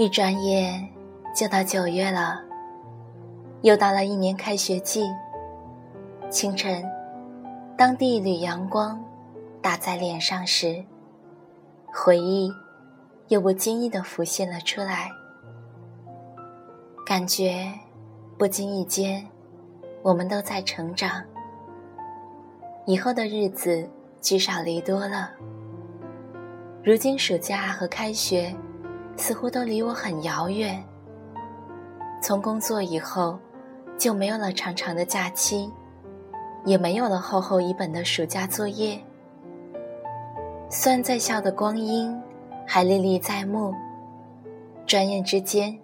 一转眼就到九月了，又到了一年开学季。清晨，当第一缕阳光打在脸上时，回忆又不经意地浮现了出来。感觉不经意间，我们都在成长。以后的日子聚少离多了。如今暑假和开学。似乎都离我很遥远。从工作以后，就没有了长长的假期，也没有了厚厚一本的暑假作业。虽然在校的光阴还历历在目，转眼之间，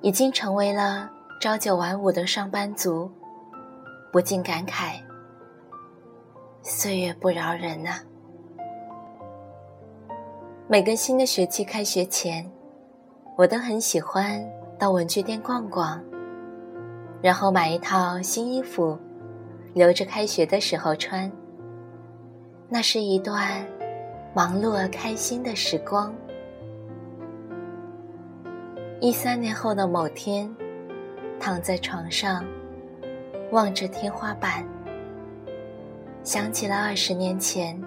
已经成为了朝九晚五的上班族，不禁感慨：岁月不饶人呐。每个新的学期开学前。我都很喜欢到文具店逛逛，然后买一套新衣服，留着开学的时候穿。那是一段忙碌而开心的时光。一三年后的某天，躺在床上，望着天花板，想起了二十年前，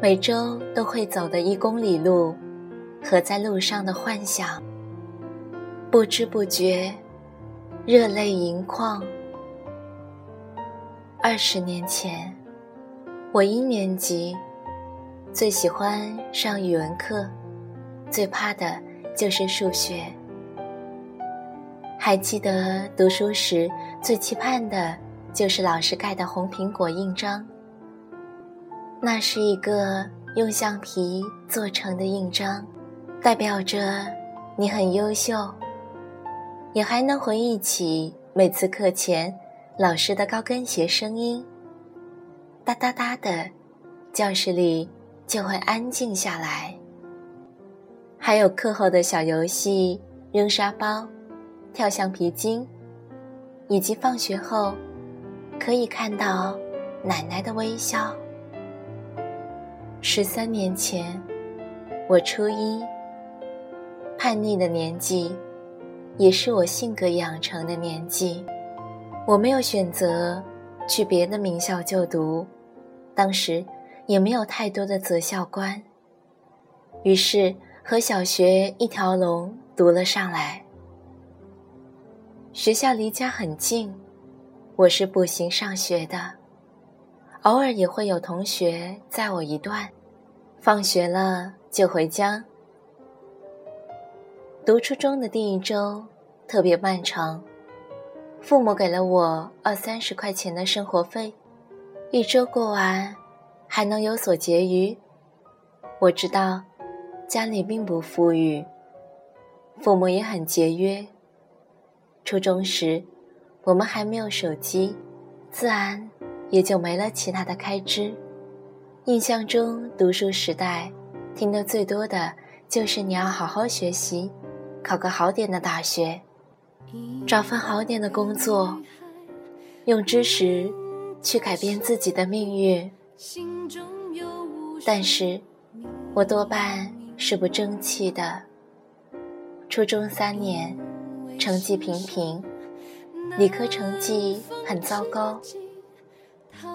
每周都会走的一公里路。和在路上的幻想，不知不觉，热泪盈眶。二十年前，我一年级，最喜欢上语文课，最怕的就是数学。还记得读书时最期盼的就是老师盖的红苹果印章，那是一个用橡皮做成的印章。代表着你很优秀，也还能回忆起每次课前老师的高跟鞋声音，哒哒哒的，教室里就会安静下来。还有课后的小游戏，扔沙包、跳橡皮筋，以及放学后可以看到奶奶的微笑。十三年前，我初一。叛逆的年纪，也是我性格养成的年纪。我没有选择去别的名校就读，当时也没有太多的择校观，于是和小学一条龙读了上来。学校离家很近，我是步行上学的，偶尔也会有同学载我一段，放学了就回家。读初中的第一周特别漫长，父母给了我二三十块钱的生活费，一周过完还能有所结余。我知道家里并不富裕，父母也很节约。初中时我们还没有手机，自然也就没了其他的开支。印象中读书时代听得最多的就是你要好好学习。考个好点的大学，找份好点的工作，用知识去改变自己的命运。但是，我多半是不争气的。初中三年，成绩平平，理科成绩很糟糕。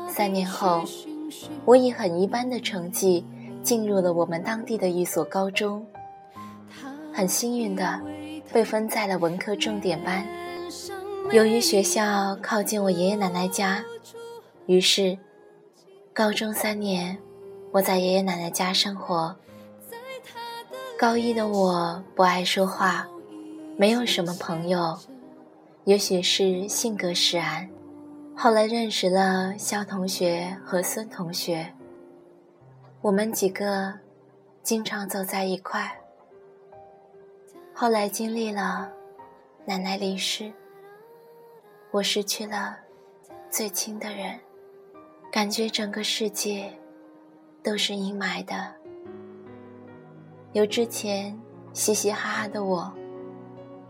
三年后，我以很一般的成绩进入了我们当地的一所高中。很幸运的被分在了文科重点班。由于学校靠近我爷爷奶奶家，于是高中三年我在爷爷奶奶家生活。高一的我不爱说话，没有什么朋友，也许是性格使然。后来认识了肖同学和孙同学，我们几个经常走在一块。后来经历了奶奶离世，我失去了最亲的人，感觉整个世界都是阴霾的。由之前嘻嘻哈哈的我，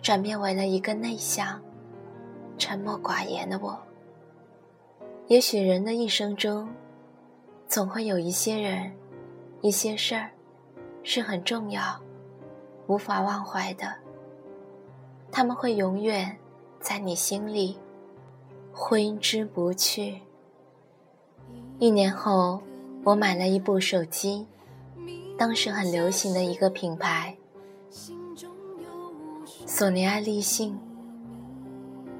转变为了一个内向、沉默寡言的我。也许人的一生中，总会有一些人、一些事儿是很重要。无法忘怀的，他们会永远在你心里挥之不去。一年后，我买了一部手机，当时很流行的一个品牌——索尼爱立信，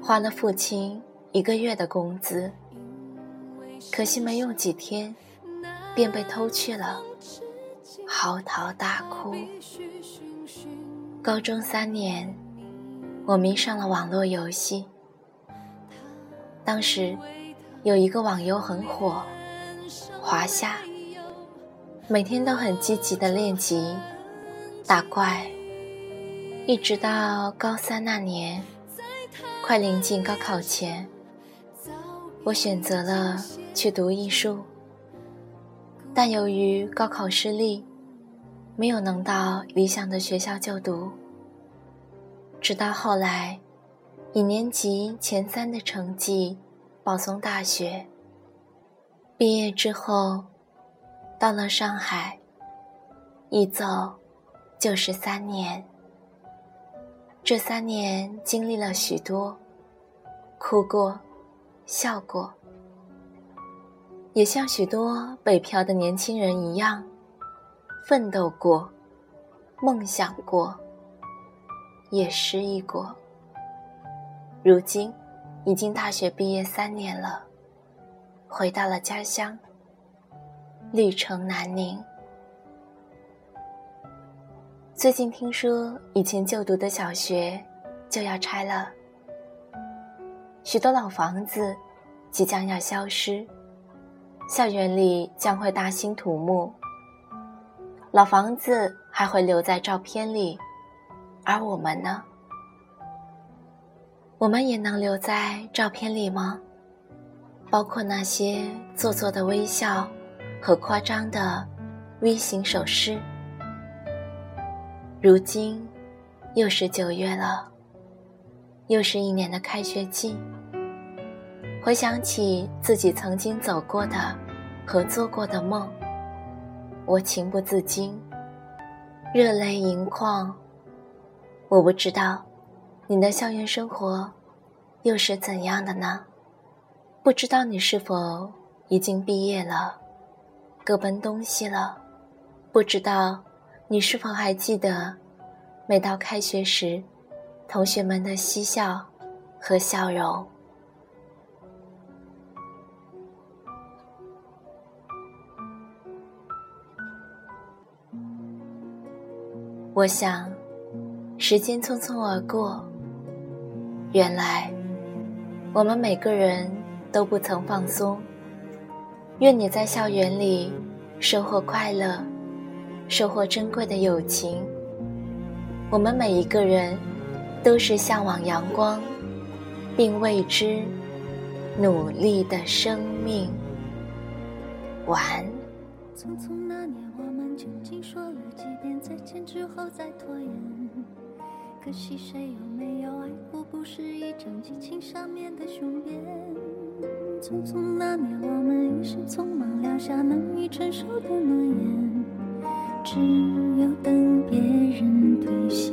花了父亲一个月的工资，可惜没用几天。便被偷去了，嚎啕大哭。高中三年，我迷上了网络游戏。当时有一个网游很火，华夏，每天都很积极的练级打怪，一直到高三那年，快临近高考前，我选择了去读艺术。但由于高考失利，没有能到理想的学校就读。直到后来，以年级前三的成绩保送大学。毕业之后，到了上海，一走就是三年。这三年经历了许多，哭过，笑过。也像许多北漂的年轻人一样，奋斗过，梦想过，也失意过。如今，已经大学毕业三年了，回到了家乡，绿城南宁。最近听说，以前就读的小学就要拆了，许多老房子即将要消失。校园里将会大兴土木，老房子还会留在照片里，而我们呢？我们也能留在照片里吗？包括那些做作的微笑和夸张的微型手势。如今，又是九月了，又是一年的开学季。回想起自己曾经走过的和做过的梦，我情不自禁，热泪盈眶。我不知道，你的校园生活又是怎样的呢？不知道你是否已经毕业了，各奔东西了？不知道你是否还记得，每到开学时，同学们的嬉笑和笑容？我想，时间匆匆而过。原来，我们每个人都不曾放松。愿你在校园里收获快乐，收获珍贵的友情。我们每一个人都是向往阳光，并为之努力的生命。晚。究竟说了几遍再时间之后再拖延？可惜谁有没有爱过？不是一张激情上面的雄辩。匆匆那年，我们一时匆忙撂下难以承受的诺言，只有等别人兑现。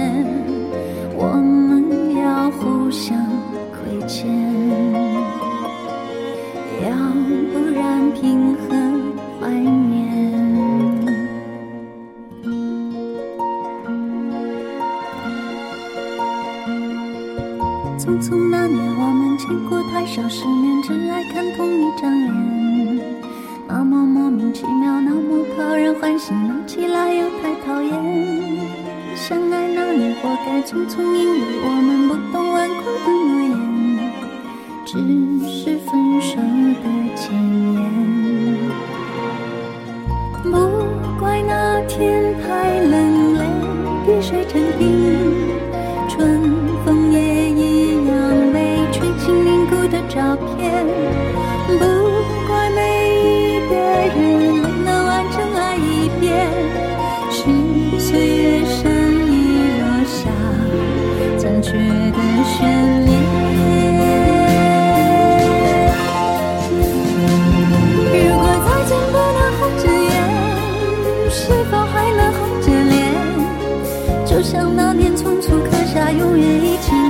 奇妙那么讨人欢喜闹起来又太讨厌相爱那年活该匆匆因为我们不懂顽固的诺言只是分手的前言不怪那天太冷泪滴水成冰春风也一样没吹进凝固的照片。一起